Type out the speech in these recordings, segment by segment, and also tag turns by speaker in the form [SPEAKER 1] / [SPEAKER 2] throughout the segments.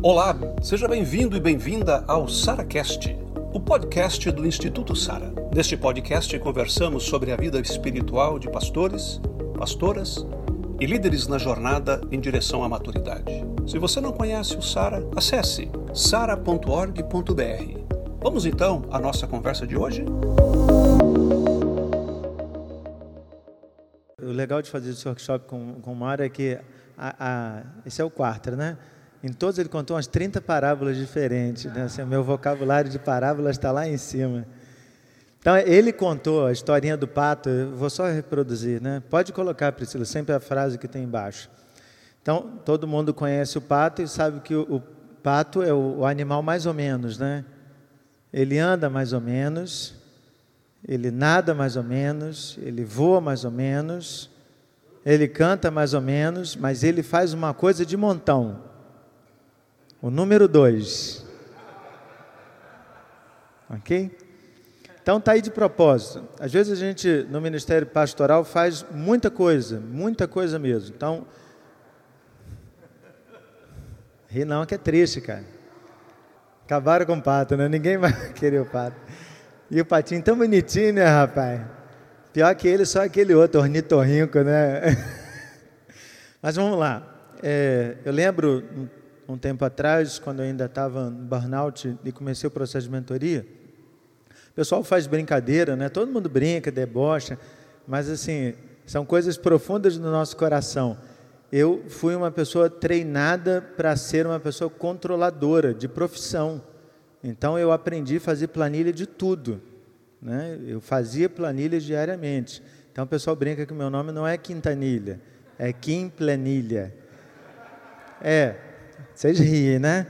[SPEAKER 1] Olá, seja bem-vindo e bem-vinda ao SaraCast, o podcast do Instituto Sara. Neste podcast conversamos sobre a vida espiritual de pastores, pastoras e líderes na jornada em direção à maturidade. Se você não conhece o Sara, acesse sara.org.br. Vamos então à nossa conversa de hoje?
[SPEAKER 2] O legal de fazer esse workshop com, com o Mário é que a, a, esse é o quarto, né? Em todos ele contou umas 30 parábolas diferentes. Né? Assim, meu vocabulário de parábolas está lá em cima. Então, ele contou a historinha do pato, eu vou só reproduzir, né? Pode colocar, Priscila, sempre a frase que tem embaixo. Então, todo mundo conhece o pato e sabe que o, o pato é o, o animal mais ou menos, né? Ele anda mais ou menos, ele nada mais ou menos, ele voa mais ou menos, ele canta mais ou menos, mas ele faz uma coisa de montão. O número dois. Ok? Então está aí de propósito. Às vezes a gente, no Ministério Pastoral, faz muita coisa, muita coisa mesmo. Então, ri não que é triste, cara. Acabaram com o pato, né? Ninguém vai querer o pato. E o patinho tão bonitinho, né, rapaz? Pior que ele, só aquele outro, ornitorrinco, né? Mas vamos lá. É, eu lembro, um tempo atrás, quando eu ainda estava no burnout e comecei o processo de mentoria, o pessoal faz brincadeira, né? Todo mundo brinca, debocha, mas assim, são coisas profundas no nosso coração. Eu fui uma pessoa treinada para ser uma pessoa controladora de profissão. Então eu aprendi a fazer planilha de tudo. Né? Eu fazia planilhas diariamente. Então o pessoal brinca que o meu nome não é Quintanilha, é Kim Planilha. É, vocês riem, né?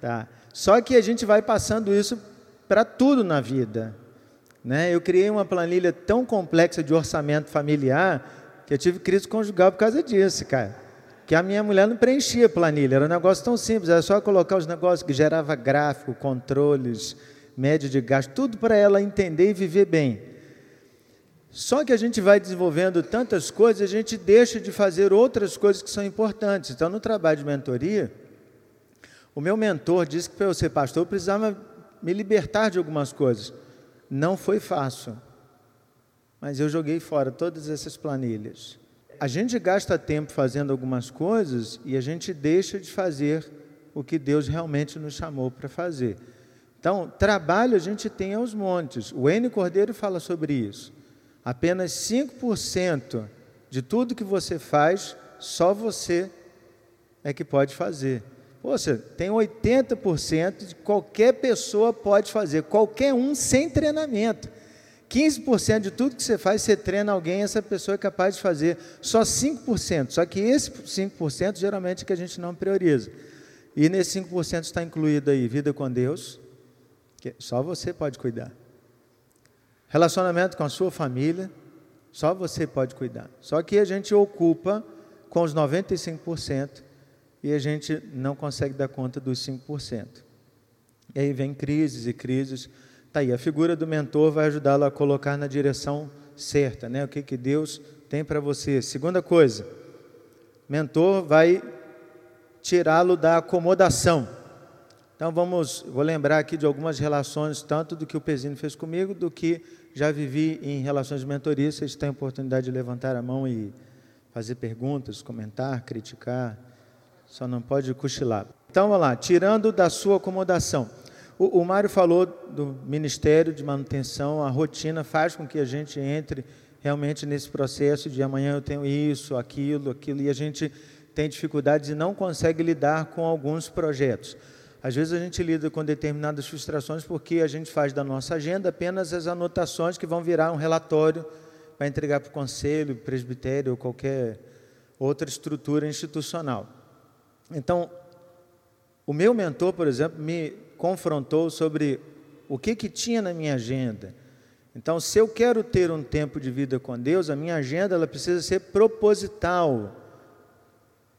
[SPEAKER 2] Tá. Só que a gente vai passando isso para tudo na vida. Né? Eu criei uma planilha tão complexa de orçamento familiar que eu tive crise conjugal por causa disso, cara. Que a minha mulher não preenchia a planilha, era um negócio tão simples, era só colocar os negócios que gerava gráfico, controles, média de gasto, tudo para ela entender e viver bem. Só que a gente vai desenvolvendo tantas coisas, a gente deixa de fazer outras coisas que são importantes. Então, no trabalho de mentoria, o meu mentor disse que para eu ser pastor eu precisava me libertar de algumas coisas. Não foi fácil, mas eu joguei fora todas essas planilhas. A gente gasta tempo fazendo algumas coisas e a gente deixa de fazer o que Deus realmente nos chamou para fazer. Então, trabalho a gente tem aos montes. O N Cordeiro fala sobre isso. Apenas 5% de tudo que você faz, só você é que pode fazer. Poxa, tem 80% de qualquer pessoa pode fazer, qualquer um sem treinamento. 15% de tudo que você faz, você treina alguém, essa pessoa é capaz de fazer. Só 5%. Só que esse 5% geralmente é que a gente não prioriza. E nesse 5% está incluído aí vida com Deus, que só você pode cuidar. Relacionamento com a sua família, só você pode cuidar. Só que a gente ocupa com os 95% e a gente não consegue dar conta dos 5%. E aí vem crises e crises. Tá aí, a figura do mentor vai ajudá-lo a colocar na direção certa, né? O que, que Deus tem para você. Segunda coisa, mentor vai tirá-lo da acomodação. Então vamos, vou lembrar aqui de algumas relações, tanto do que o Pezino fez comigo, do que já vivi em relações de mentoria. Vocês têm a oportunidade de levantar a mão e fazer perguntas, comentar, criticar só não pode cochilar. Então, vamos lá, tirando da sua acomodação. O, o Mário falou do Ministério de Manutenção, a rotina faz com que a gente entre realmente nesse processo de amanhã eu tenho isso, aquilo, aquilo, e a gente tem dificuldades e não consegue lidar com alguns projetos. Às vezes a gente lida com determinadas frustrações porque a gente faz da nossa agenda apenas as anotações que vão virar um relatório para entregar para o conselho, presbitério ou qualquer outra estrutura institucional. Então, o meu mentor, por exemplo, me confrontou sobre o que, que tinha na minha agenda. Então, se eu quero ter um tempo de vida com Deus, a minha agenda ela precisa ser proposital.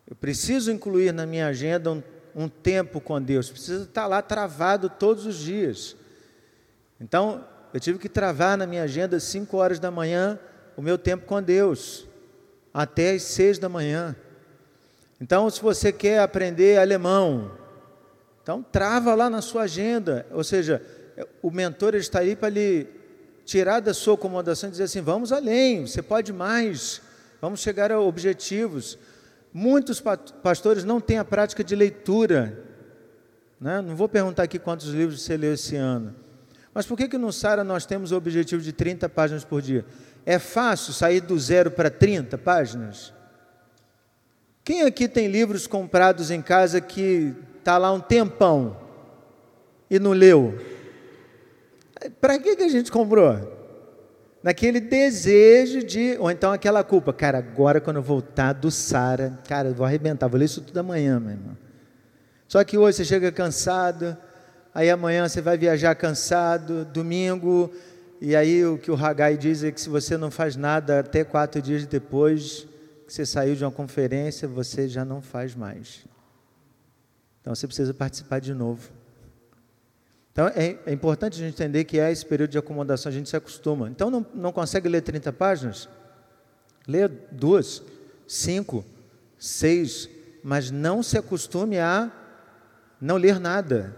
[SPEAKER 2] Eu preciso incluir na minha agenda um, um tempo com Deus, precisa estar lá travado todos os dias. Então, eu tive que travar na minha agenda, 5 horas da manhã, o meu tempo com Deus, até as 6 da manhã. Então, se você quer aprender alemão, Então, trava lá na sua agenda. Ou seja, o mentor está aí para lhe tirar da sua acomodação e dizer assim: vamos além, você pode mais, vamos chegar a objetivos. Muitos pastores não têm a prática de leitura. Né? Não vou perguntar aqui quantos livros você leu esse ano. Mas por que, que no Sara nós temos o objetivo de 30 páginas por dia? É fácil sair do zero para 30 páginas? Quem aqui tem livros comprados em casa que está lá um tempão e não leu? Para que, que a gente comprou? Naquele desejo de, ou então aquela culpa, cara, agora quando eu voltar do Sara, cara, eu vou arrebentar, vou ler isso tudo amanhã, meu irmão. Só que hoje você chega cansado, aí amanhã você vai viajar cansado, domingo, e aí o que o Hagai diz é que se você não faz nada até quatro dias depois que você saiu de uma conferência, você já não faz mais. Então você precisa participar de novo. Então é, é importante a gente entender que é esse período de acomodação, a gente se acostuma. Então não, não consegue ler 30 páginas? Lê duas, cinco, seis, mas não se acostume a não ler nada.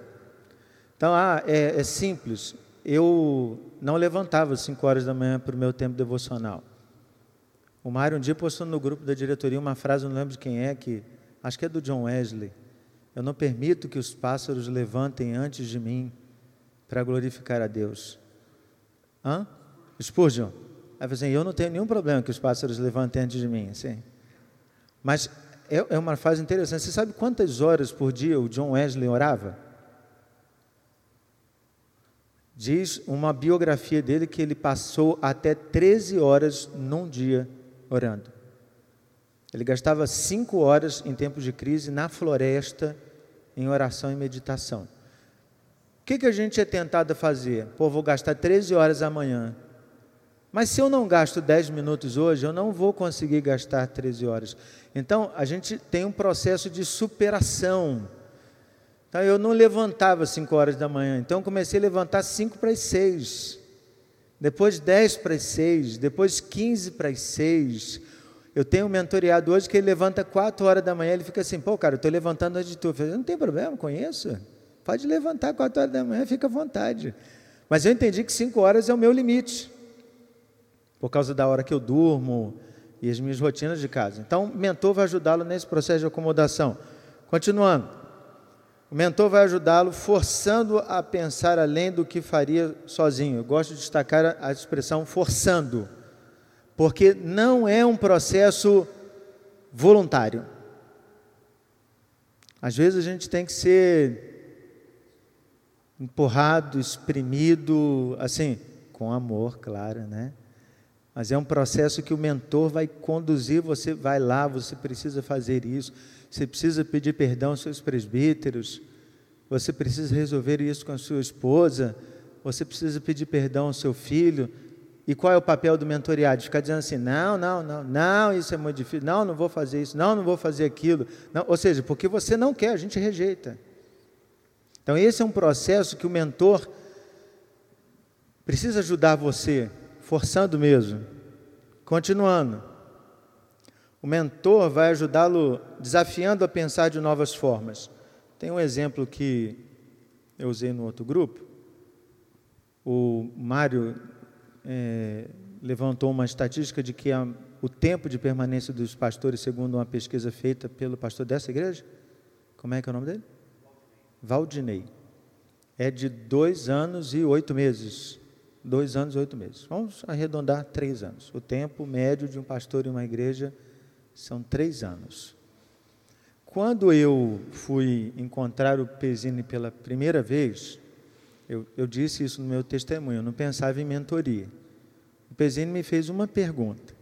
[SPEAKER 2] Então, ah, é, é simples. Eu não levantava às 5 horas da manhã para o meu tempo devocional. O Mário um dia postou no grupo da diretoria uma frase, não lembro de quem é, que acho que é do John Wesley. Eu não permito que os pássaros levantem antes de mim para glorificar a Deus. Hã? Spurgeon. Aí assim, eu não tenho nenhum problema que os pássaros levantem antes de mim, assim. Mas é, é uma frase interessante. Você sabe quantas horas por dia o John Wesley orava? Diz uma biografia dele que ele passou até 13 horas num dia orando. Ele gastava cinco horas em tempos de crise na floresta, em oração e meditação que, que a gente é tentado a fazer? Pô, vou gastar 13 horas amanhã. Mas se eu não gasto 10 minutos hoje, eu não vou conseguir gastar 13 horas. Então, a gente tem um processo de superação. Então, eu não levantava 5 horas da manhã, então comecei a levantar 5 para as 6. Depois 10 para as 6, depois 15 para as 6. Eu tenho um mentoreado hoje que ele levanta 4 horas da manhã, ele fica assim, pô, cara, eu estou levantando antes de tu. Eu falei, não tem problema, conheço. Pode levantar 4 horas da manhã, fica à vontade. Mas eu entendi que 5 horas é o meu limite, por causa da hora que eu durmo e as minhas rotinas de casa. Então, o mentor vai ajudá-lo nesse processo de acomodação. Continuando, o mentor vai ajudá-lo forçando a pensar além do que faria sozinho. Eu gosto de destacar a expressão forçando, porque não é um processo voluntário. Às vezes a gente tem que ser empurrado, exprimido, assim, com amor, claro, né? Mas é um processo que o mentor vai conduzir, você vai lá, você precisa fazer isso, você precisa pedir perdão aos seus presbíteros, você precisa resolver isso com a sua esposa, você precisa pedir perdão ao seu filho. E qual é o papel do mentoriado? Ficar dizendo assim: não, não, não, não, isso é muito difícil, não, não vou fazer isso, não, não vou fazer aquilo. Não, ou seja, porque você não quer, a gente rejeita. Então, esse é um processo que o mentor precisa ajudar você, forçando mesmo. Continuando. O mentor vai ajudá-lo desafiando a pensar de novas formas. Tem um exemplo que eu usei no outro grupo. O Mário é, levantou uma estatística de que a, o tempo de permanência dos pastores, segundo uma pesquisa feita pelo pastor dessa igreja, como é que é o nome dele? Valdinei. É de dois anos e oito meses. Dois anos e oito meses. Vamos arredondar três anos. O tempo médio de um pastor em uma igreja são três anos. Quando eu fui encontrar o Pesini pela primeira vez, eu, eu disse isso no meu testemunho, eu não pensava em mentoria. O Pesini me fez uma pergunta.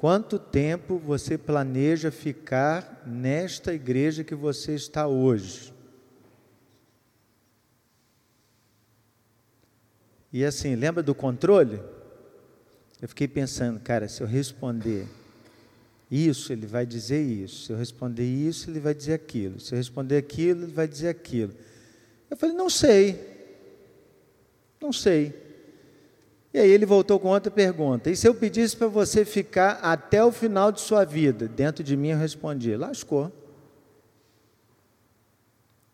[SPEAKER 2] Quanto tempo você planeja ficar nesta igreja que você está hoje? E assim, lembra do controle? Eu fiquei pensando, cara, se eu responder isso, ele vai dizer isso. Se eu responder isso, ele vai dizer aquilo. Se eu responder aquilo, ele vai dizer aquilo. Eu falei, não sei. Não sei. E aí ele voltou com outra pergunta. E se eu pedisse para você ficar até o final de sua vida? Dentro de mim eu respondi: lascou.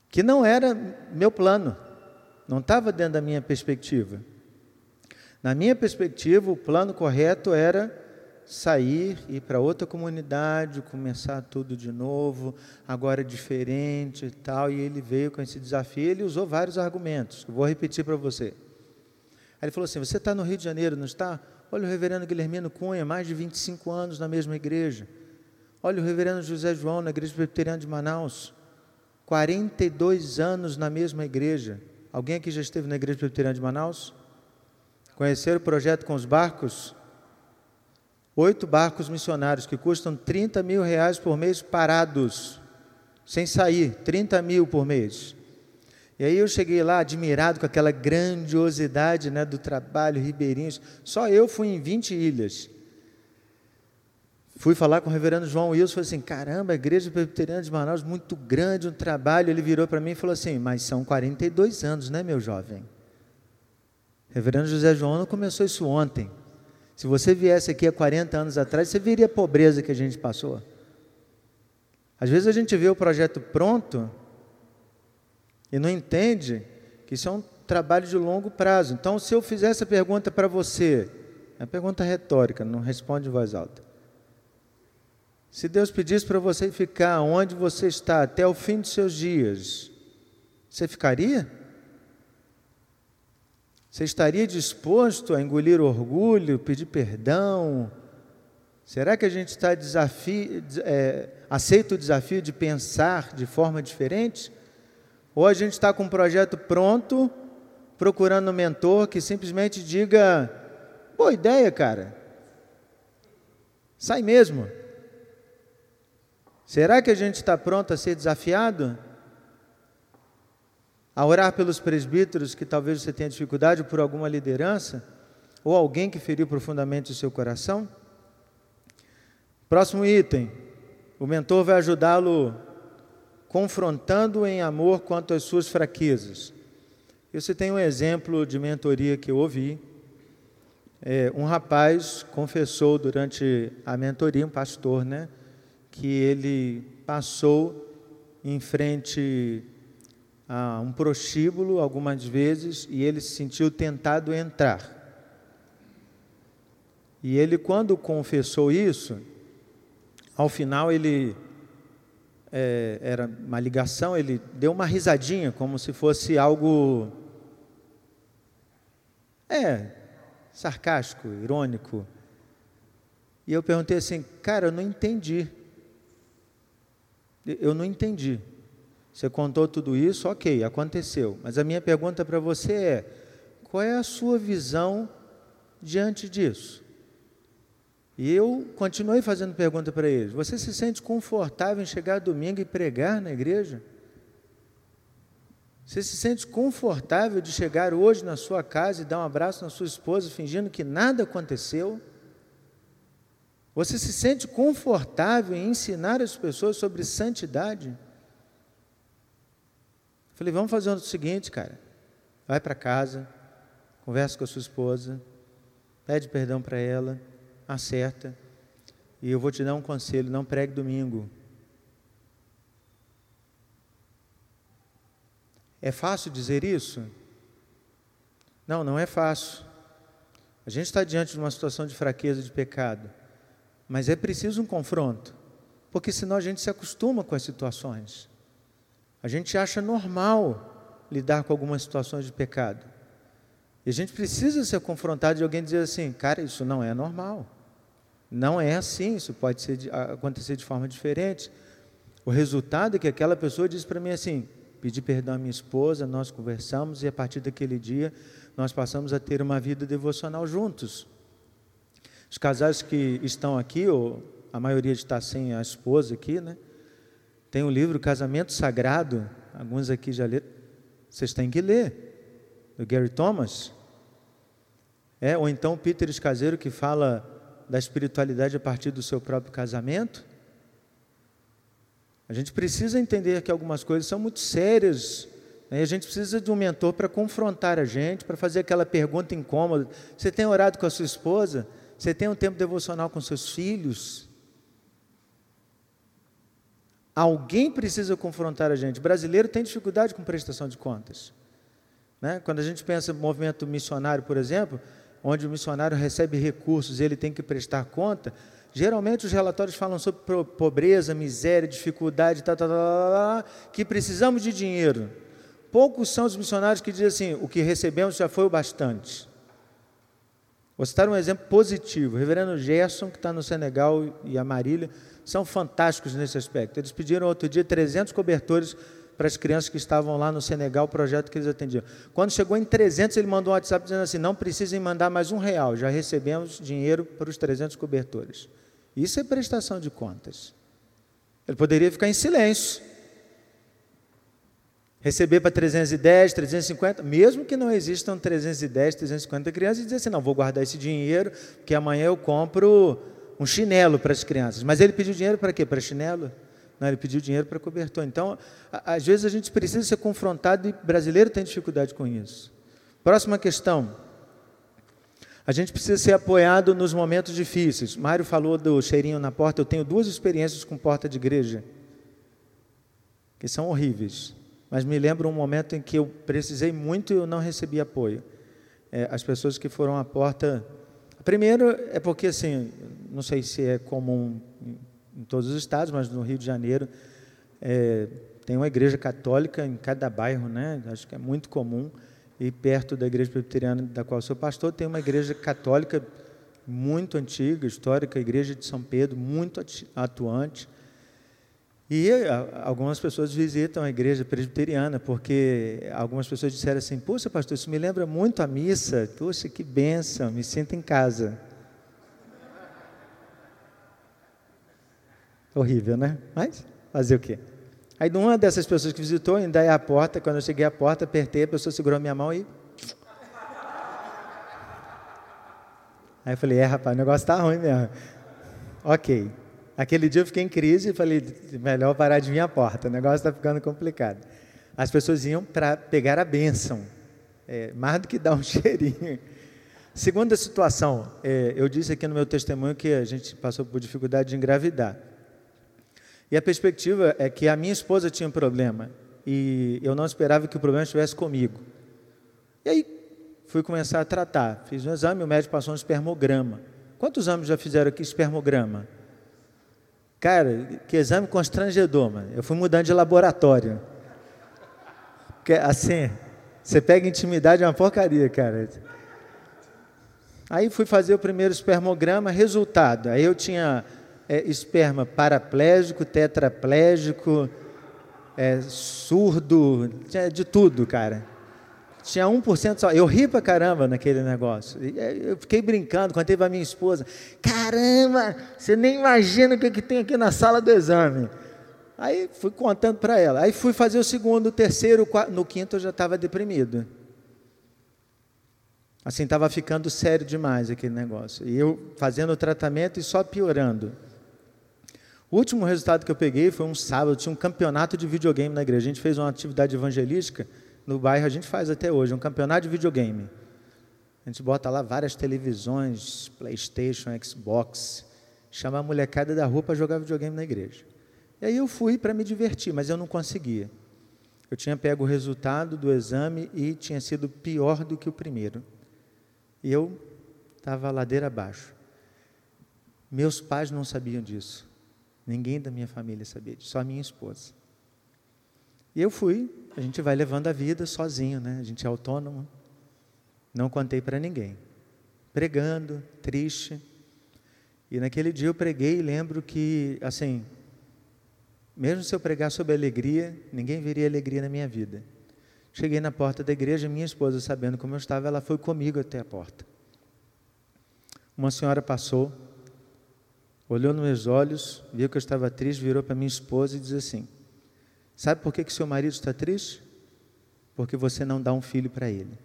[SPEAKER 2] que não era meu plano, não estava dentro da minha perspectiva. Na minha perspectiva, o plano correto era sair, ir para outra comunidade, começar tudo de novo, agora diferente e tal. E ele veio com esse desafio. Ele usou vários argumentos, vou repetir para você. Ele falou assim: Você está no Rio de Janeiro, não está? Olha o reverendo Guilhermino Cunha, mais de 25 anos na mesma igreja. Olha o reverendo José João, na igreja presbiteriana de Manaus. 42 anos na mesma igreja. Alguém aqui já esteve na igreja presbiteriana de Manaus? Conheceram o projeto com os barcos? Oito barcos missionários que custam 30 mil reais por mês parados, sem sair, 30 mil por mês. E aí eu cheguei lá admirado com aquela grandiosidade né, do trabalho, ribeirinhos. Só eu fui em 20 ilhas. Fui falar com o reverendo João Wilson, falei assim, caramba, a igreja presbiteriana de Manaus, muito grande, um trabalho. Ele virou para mim e falou assim, mas são 42 anos, né, meu jovem? Reverendo José João não começou isso ontem. Se você viesse aqui há 40 anos atrás, você veria a pobreza que a gente passou. Às vezes a gente vê o projeto pronto e não entende que isso é um trabalho de longo prazo. Então, se eu fizer essa pergunta para você, é uma pergunta retórica, não responde em voz alta. Se Deus pedisse para você ficar onde você está até o fim dos seus dias, você ficaria? Você estaria disposto a engolir orgulho, pedir perdão? Será que a gente está desafio, é, aceita o desafio de pensar de forma diferente? Ou a gente está com um projeto pronto, procurando um mentor que simplesmente diga: boa ideia, cara, sai mesmo. Será que a gente está pronto a ser desafiado? a orar pelos presbíteros que talvez você tenha dificuldade por alguma liderança, ou alguém que feriu profundamente o seu coração? Próximo item: o mentor vai ajudá-lo confrontando em amor quanto às suas fraquezas. Eu citei um exemplo de mentoria que eu ouvi. É, um rapaz confessou durante a mentoria, um pastor, né, que ele passou em frente a um prostíbulo algumas vezes e ele se sentiu tentado a entrar. E ele, quando confessou isso, ao final ele é, era uma ligação, ele deu uma risadinha, como se fosse algo. É, sarcástico, irônico. E eu perguntei assim, cara, eu não entendi. Eu não entendi. Você contou tudo isso, ok, aconteceu. Mas a minha pergunta para você é: qual é a sua visão diante disso? E eu continuei fazendo pergunta para eles: você se sente confortável em chegar domingo e pregar na igreja? Você se sente confortável de chegar hoje na sua casa e dar um abraço na sua esposa fingindo que nada aconteceu? Você se sente confortável em ensinar as pessoas sobre santidade? Falei, vamos fazer o seguinte, cara. Vai para casa, conversa com a sua esposa, pede perdão para ela, acerta. E eu vou te dar um conselho: não pregue domingo. É fácil dizer isso? Não, não é fácil. A gente está diante de uma situação de fraqueza, de pecado. Mas é preciso um confronto, porque senão a gente se acostuma com as situações. A gente acha normal lidar com algumas situações de pecado. E a gente precisa ser confrontado de alguém dizer assim, cara, isso não é normal. Não é assim, isso pode ser, acontecer de forma diferente. O resultado é que aquela pessoa diz para mim assim: pedi perdão à minha esposa, nós conversamos e a partir daquele dia nós passamos a ter uma vida devocional juntos. Os casais que estão aqui, ou a maioria está sem a esposa aqui, né? Tem o livro Casamento Sagrado, alguns aqui já leram. Vocês têm que ler, do Gary Thomas. É, ou então Peter Escaseiro que fala da espiritualidade a partir do seu próprio casamento. A gente precisa entender que algumas coisas são muito sérias. Né? A gente precisa de um mentor para confrontar a gente, para fazer aquela pergunta incômoda. Você tem orado com a sua esposa? Você tem um tempo devocional com seus filhos? Alguém precisa confrontar a gente. O brasileiro tem dificuldade com prestação de contas. Né? Quando a gente pensa no movimento missionário, por exemplo, onde o missionário recebe recursos e ele tem que prestar conta, geralmente os relatórios falam sobre pobreza, miséria, dificuldade, tá, tá, tá, que precisamos de dinheiro. Poucos são os missionários que dizem assim: o que recebemos já foi o bastante. Vou citar um exemplo positivo. O reverendo Gerson, que está no Senegal, e a Marília, são fantásticos nesse aspecto. Eles pediram outro dia 300 cobertores para as crianças que estavam lá no Senegal, o projeto que eles atendiam. Quando chegou em 300, ele mandou um WhatsApp dizendo assim: não precisem mandar mais um real, já recebemos dinheiro para os 300 cobertores. Isso é prestação de contas. Ele poderia ficar em silêncio. Receber para 310, 350, mesmo que não existam 310, 350 crianças, e dizer assim: não, vou guardar esse dinheiro, porque amanhã eu compro um chinelo para as crianças. Mas ele pediu dinheiro para quê? Para chinelo? Não, ele pediu dinheiro para cobertor. Então, às vezes a gente precisa ser confrontado e brasileiro tem dificuldade com isso. Próxima questão. A gente precisa ser apoiado nos momentos difíceis. Mário falou do cheirinho na porta. Eu tenho duas experiências com porta de igreja que são horríveis. Mas me lembro um momento em que eu precisei muito e eu não recebi apoio. É, as pessoas que foram à porta. Primeiro é porque assim, não sei se é comum em todos os estados, mas no Rio de Janeiro é, tem uma igreja católica em cada bairro, né? Acho que é muito comum. E perto da igreja presbiteriana da qual sou pastor, tem uma igreja católica muito antiga, histórica, a igreja de São Pedro, muito atuante. E algumas pessoas visitam a igreja presbiteriana, porque algumas pessoas disseram assim: Poxa, pastor, isso me lembra muito a missa. Poxa, que benção, me sinto em casa. Horrível, né? Mas fazer o quê? Aí, uma dessas pessoas que visitou, ainda é a porta. Quando eu cheguei à porta, apertei, a pessoa segurou minha mão e. Aí eu falei: É, rapaz, o negócio está ruim mesmo. Ok. Aquele dia eu fiquei em crise e falei: Melhor parar de vir à porta, o negócio está ficando complicado. As pessoas iam para pegar a bênção, é, mais do que dar um cheirinho. Segunda situação, é, eu disse aqui no meu testemunho que a gente passou por dificuldade de engravidar. E a perspectiva é que a minha esposa tinha um problema e eu não esperava que o problema estivesse comigo. E aí fui começar a tratar. Fiz um exame, o médico passou um espermograma. Quantos anos já fizeram aqui espermograma? Cara, que exame constrangedor, mano. Eu fui mudando de laboratório. Porque assim, você pega intimidade, é uma porcaria, cara. Aí fui fazer o primeiro espermograma, resultado. Aí eu tinha é, esperma paraplégico, tetraplégico, é, surdo, tinha de tudo, cara. Tinha 1% só. Eu ri pra caramba naquele negócio. É, eu fiquei brincando, contei pra minha esposa. Caramba, você nem imagina o que, que tem aqui na sala do exame. Aí fui contando para ela. Aí fui fazer o segundo, o terceiro, o quarto. No quinto eu já estava deprimido. Assim, estava ficando sério demais aquele negócio. E eu fazendo o tratamento e só piorando. O último resultado que eu peguei foi um sábado, tinha um campeonato de videogame na igreja. A gente fez uma atividade evangelística no bairro, a gente faz até hoje, um campeonato de videogame. A gente bota lá várias televisões, PlayStation, Xbox, chama a molecada da rua para jogar videogame na igreja. E aí eu fui para me divertir, mas eu não conseguia. Eu tinha pego o resultado do exame e tinha sido pior do que o primeiro. E eu estava ladeira abaixo. Meus pais não sabiam disso. Ninguém da minha família sabia disso, só a minha esposa. E eu fui, a gente vai levando a vida sozinho, né? A gente é autônomo. Não contei para ninguém. Pregando, triste. E naquele dia eu preguei e lembro que, assim, mesmo se eu pregar sobre alegria, ninguém veria alegria na minha vida. Cheguei na porta da igreja, minha esposa, sabendo como eu estava, ela foi comigo até a porta. Uma senhora passou, olhou nos meus olhos, viu que eu estava triste, virou para minha esposa e disse assim: Sabe por que, que seu marido está triste? Porque você não dá um filho para ele.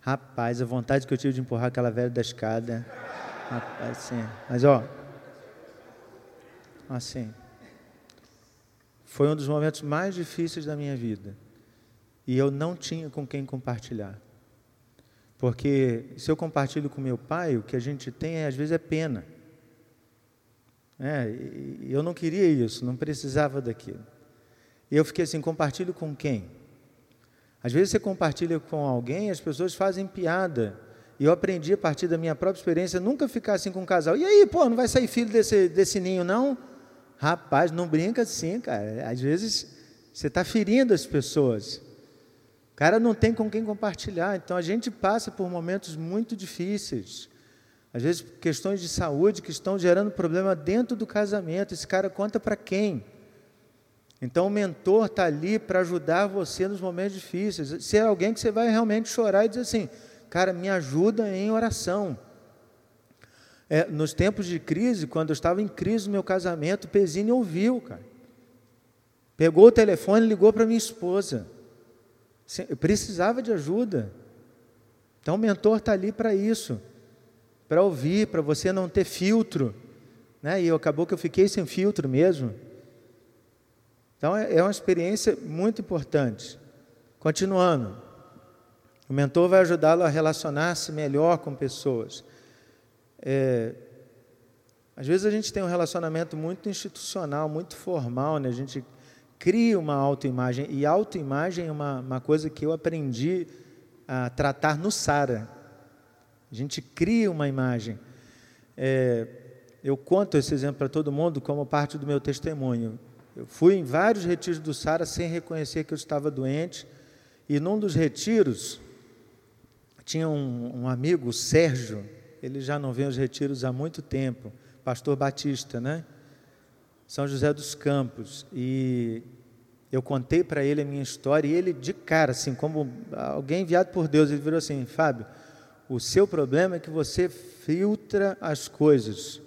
[SPEAKER 2] Rapaz, a vontade que eu tive de empurrar aquela velha da escada. Rapaz, sim. Mas ó, assim, foi um dos momentos mais difíceis da minha vida. E eu não tinha com quem compartilhar. Porque se eu compartilho com meu pai, o que a gente tem é, às vezes é pena. É, eu não queria isso, não precisava daquilo. E eu fiquei assim: compartilho com quem? Às vezes você compartilha com alguém, as pessoas fazem piada. E eu aprendi a partir da minha própria experiência nunca ficar assim com um casal. E aí, pô, não vai sair filho desse, desse ninho, não? Rapaz, não brinca assim, cara. Às vezes você está ferindo as pessoas. O cara não tem com quem compartilhar. Então a gente passa por momentos muito difíceis. Às vezes questões de saúde que estão gerando problema dentro do casamento. Esse cara conta para quem? Então o mentor está ali para ajudar você nos momentos difíceis. Se é alguém que você vai realmente chorar e dizer assim, cara, me ajuda em oração. É, nos tempos de crise, quando eu estava em crise no meu casamento, o Pesini ouviu, cara. Pegou o telefone e ligou para minha esposa. Eu precisava de ajuda. Então o mentor está ali para isso, para ouvir, para você não ter filtro. Né? E acabou que eu fiquei sem filtro mesmo. Então é, é uma experiência muito importante. Continuando, o mentor vai ajudá-lo a relacionar-se melhor com pessoas. É, às vezes a gente tem um relacionamento muito institucional, muito formal, né? a gente cria uma autoimagem, e autoimagem é uma, uma coisa que eu aprendi a tratar no Sara. A gente cria uma imagem. É, eu conto esse exemplo para todo mundo como parte do meu testemunho. Eu fui em vários retiros do Sara sem reconhecer que eu estava doente, e num dos retiros tinha um, um amigo, o Sérgio, ele já não vem aos retiros há muito tempo, pastor Batista, né? São José dos Campos. E eu contei para ele a minha história e ele, de cara, assim, como alguém enviado por Deus, ele virou assim: Fábio, o seu problema é que você filtra as coisas.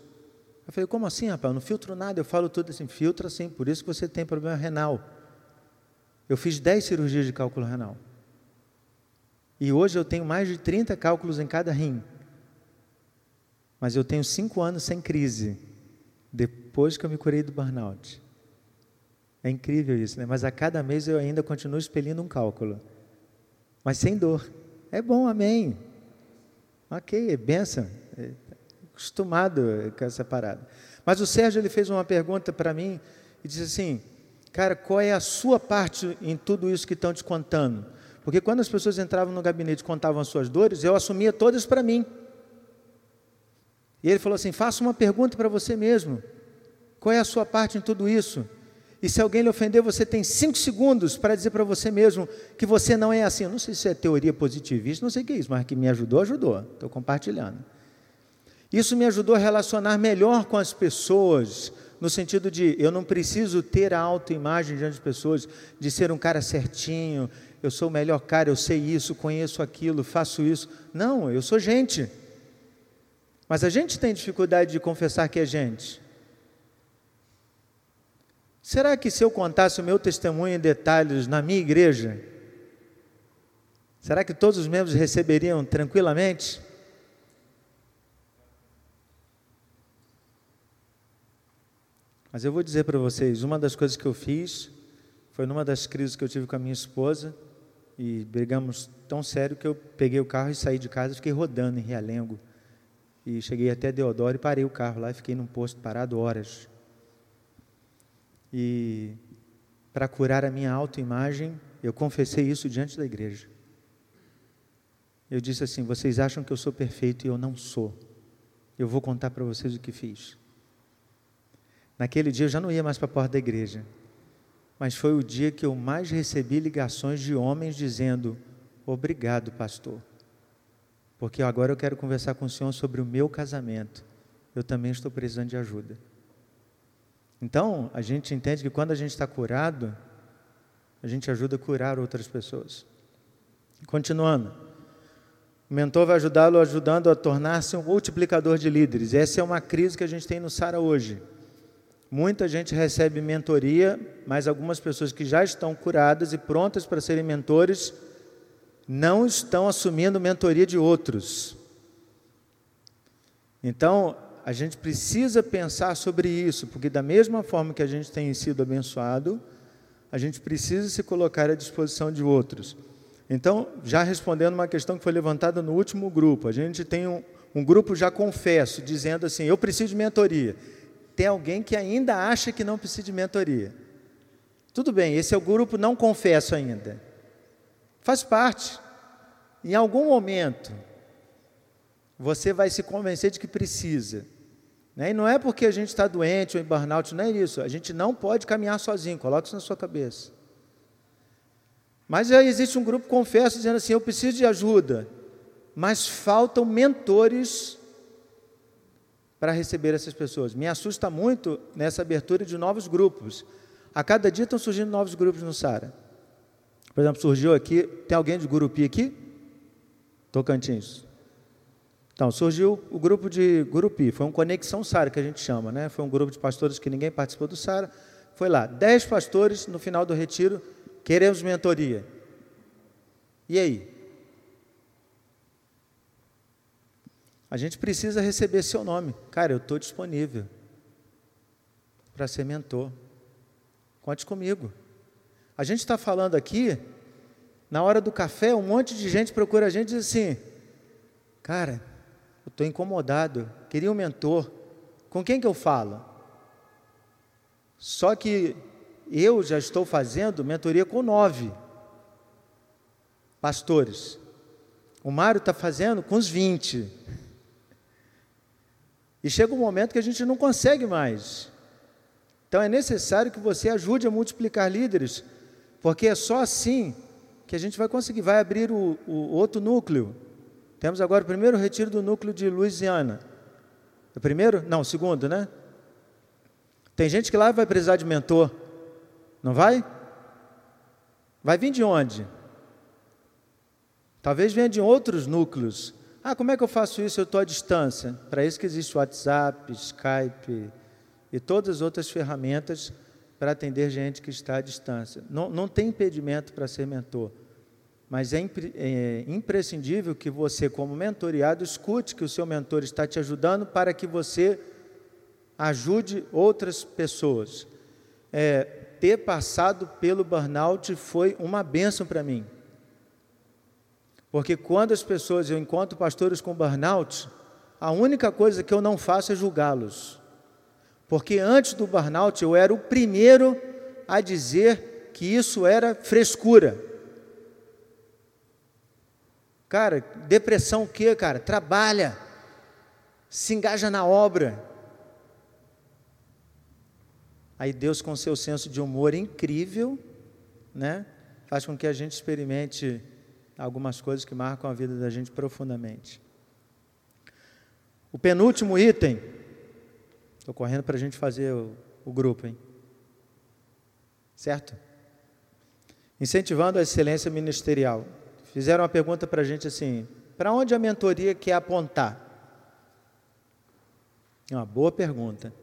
[SPEAKER 2] Eu falei: Como assim, rapaz? Eu não filtro nada, eu falo tudo assim, filtra assim, por isso que você tem problema renal. Eu fiz 10 cirurgias de cálculo renal. E hoje eu tenho mais de 30 cálculos em cada rim. Mas eu tenho cinco anos sem crise, depois que eu me curei do burnout. É incrível isso, né? Mas a cada mês eu ainda continuo expelindo um cálculo. Mas sem dor. É bom, amém. Ok, é benção. É acostumado com essa parada. Mas o Sérgio ele fez uma pergunta para mim e disse assim: Cara, qual é a sua parte em tudo isso que estão te contando? Porque quando as pessoas entravam no gabinete e contavam as suas dores, eu assumia todas para mim. E ele falou assim: faça uma pergunta para você mesmo. Qual é a sua parte em tudo isso? E se alguém lhe ofender, você tem cinco segundos para dizer para você mesmo que você não é assim. Eu não sei se é teoria positivista, não sei o que é isso, mas que me ajudou, ajudou. Estou compartilhando. Isso me ajudou a relacionar melhor com as pessoas, no sentido de eu não preciso ter a autoimagem diante das pessoas, de ser um cara certinho, eu sou o melhor cara, eu sei isso, conheço aquilo, faço isso. Não, eu sou gente. Mas a gente tem dificuldade de confessar que é gente. Será que se eu contasse o meu testemunho em detalhes na minha igreja, será que todos os membros receberiam tranquilamente? Mas eu vou dizer para vocês, uma das coisas que eu fiz foi numa das crises que eu tive com a minha esposa e brigamos tão sério que eu peguei o carro e saí de casa, e fiquei rodando em Realengo e cheguei até Deodoro e parei o carro lá e fiquei num posto parado horas. E para curar a minha autoimagem, eu confessei isso diante da igreja. Eu disse assim: vocês acham que eu sou perfeito e eu não sou. Eu vou contar para vocês o que fiz. Naquele dia eu já não ia mais para a porta da igreja, mas foi o dia que eu mais recebi ligações de homens dizendo: Obrigado, pastor porque agora eu quero conversar com o Senhor sobre o meu casamento. Eu também estou precisando de ajuda. Então, a gente entende que quando a gente está curado, a gente ajuda a curar outras pessoas. Continuando. O mentor vai ajudá-lo ajudando a tornar-se um multiplicador de líderes. Essa é uma crise que a gente tem no Sara hoje. Muita gente recebe mentoria, mas algumas pessoas que já estão curadas e prontas para serem mentores não estão assumindo mentoria de outros. Então, a gente precisa pensar sobre isso, porque da mesma forma que a gente tem sido abençoado, a gente precisa se colocar à disposição de outros. Então, já respondendo uma questão que foi levantada no último grupo, a gente tem um, um grupo já confesso, dizendo assim: eu preciso de mentoria. Tem alguém que ainda acha que não precisa de mentoria. Tudo bem, esse é o grupo não confesso ainda. Faz parte. Em algum momento, você vai se convencer de que precisa. Né? E não é porque a gente está doente ou em burnout, não é isso. A gente não pode caminhar sozinho, coloque isso na sua cabeça. Mas já existe um grupo, confesso, dizendo assim: eu preciso de ajuda, mas faltam mentores para receber essas pessoas. Me assusta muito nessa abertura de novos grupos. A cada dia estão surgindo novos grupos no Sara. Por exemplo, surgiu aqui, tem alguém de Gurupi aqui? Tocantins. Então, surgiu o grupo de Gurupi, foi um Conexão Sara que a gente chama, né? Foi um grupo de pastores que ninguém participou do Sara. Foi lá, dez pastores no final do retiro, queremos mentoria. E aí? A gente precisa receber seu nome. Cara, eu estou disponível para ser mentor. Conte comigo. A gente está falando aqui, na hora do café, um monte de gente procura a gente e diz assim: Cara, eu estou incomodado, queria um mentor. Com quem que eu falo? Só que eu já estou fazendo mentoria com nove pastores. O Mário está fazendo com os vinte. E chega um momento que a gente não consegue mais. Então é necessário que você ajude a multiplicar líderes, porque é só assim que a gente vai conseguir, vai abrir o, o outro núcleo. Temos agora o primeiro retiro do núcleo de Louisiana. O primeiro? Não, o segundo, né? Tem gente que lá vai precisar de mentor. Não vai? Vai vir de onde? Talvez venha de outros núcleos. Ah, como é que eu faço isso? Eu estou à distância. Para isso que existe o WhatsApp, Skype e todas as outras ferramentas para atender gente que está à distância. Não, não tem impedimento para ser mentor. Mas é, é imprescindível que você, como mentoriado, escute que o seu mentor está te ajudando para que você ajude outras pessoas. É, ter passado pelo burnout foi uma benção para mim. Porque quando as pessoas, eu encontro pastores com burnout, a única coisa que eu não faço é julgá-los. Porque antes do burnout eu era o primeiro a dizer que isso era frescura. Cara, depressão o quê, cara? Trabalha, se engaja na obra. Aí Deus, com seu senso de humor incrível, né, faz com que a gente experimente algumas coisas que marcam a vida da gente profundamente. O penúltimo item, estou correndo para a gente fazer o, o grupo, hein? Certo? Incentivando a excelência ministerial. Fizeram uma pergunta para a gente assim: para onde a mentoria quer apontar? É uma boa pergunta.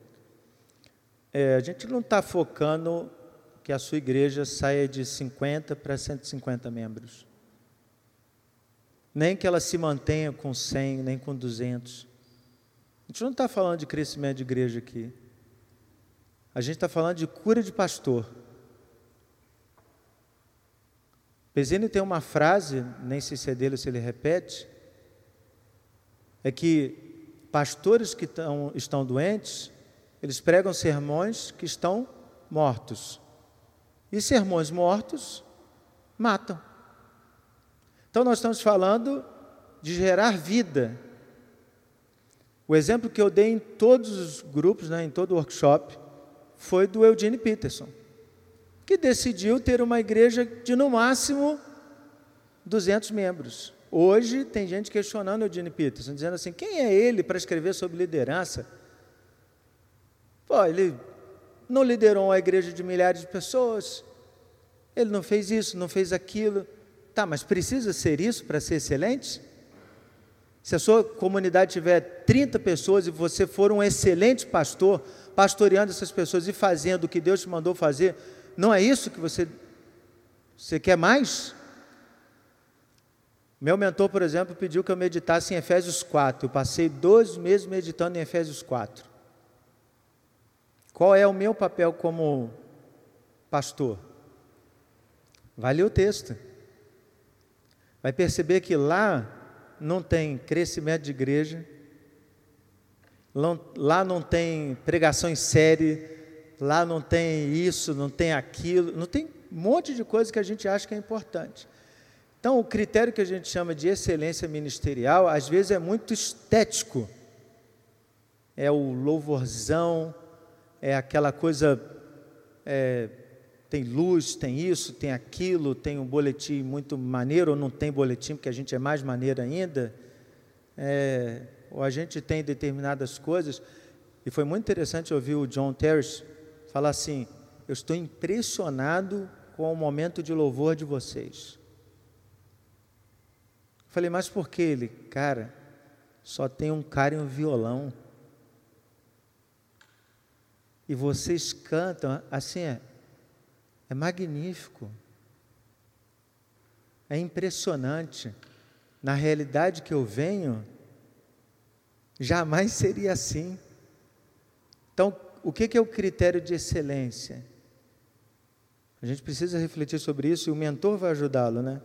[SPEAKER 2] É, a gente não está focando que a sua igreja saia de 50 para 150 membros. Nem que ela se mantenha com 100, nem com 200. A gente não está falando de crescimento de igreja aqui. A gente está falando de cura de pastor. Pesini tem uma frase, nem sei se é dele ou se ele repete, é que pastores que tão, estão doentes, eles pregam sermões que estão mortos. E sermões mortos matam. Então nós estamos falando de gerar vida. O exemplo que eu dei em todos os grupos, né, em todo o workshop, foi do Eugene Peterson que decidiu ter uma igreja de no máximo 200 membros. Hoje tem gente questionando o Eugene Peterson, dizendo assim: quem é ele para escrever sobre liderança? Pô, ele não liderou uma igreja de milhares de pessoas, ele não fez isso, não fez aquilo. Tá, mas precisa ser isso para ser excelente? Se a sua comunidade tiver 30 pessoas e você for um excelente pastor, pastoreando essas pessoas e fazendo o que Deus te mandou fazer, não é isso que você, você quer mais? Meu mentor, por exemplo, pediu que eu meditasse em Efésios 4. Eu passei dois meses meditando em Efésios 4. Qual é o meu papel como pastor? Vai ler o texto. vai perceber que lá não tem crescimento de igreja, lá não tem pregação em série, lá não tem isso, não tem aquilo, não tem um monte de coisa que a gente acha que é importante. Então, o critério que a gente chama de excelência ministerial, às vezes é muito estético. É o louvorzão, é aquela coisa, é, tem luz, tem isso, tem aquilo, tem um boletim muito maneiro, ou não tem boletim, porque a gente é mais maneiro ainda. É, ou a gente tem determinadas coisas. E foi muito interessante ouvir o John Terry falar assim: Eu estou impressionado com o momento de louvor de vocês. Falei, mas por que ele? Cara, só tem um cara e um violão. E vocês cantam, assim, é, é magnífico. É impressionante. Na realidade que eu venho, Jamais seria assim. Então, o que é o critério de excelência? A gente precisa refletir sobre isso e o mentor vai ajudá-lo, né?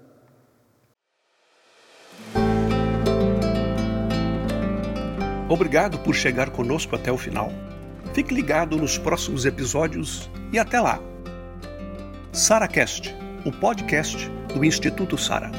[SPEAKER 1] Obrigado por chegar conosco até o final. Fique ligado nos próximos episódios e até lá. SaraCast, o podcast do Instituto Sara.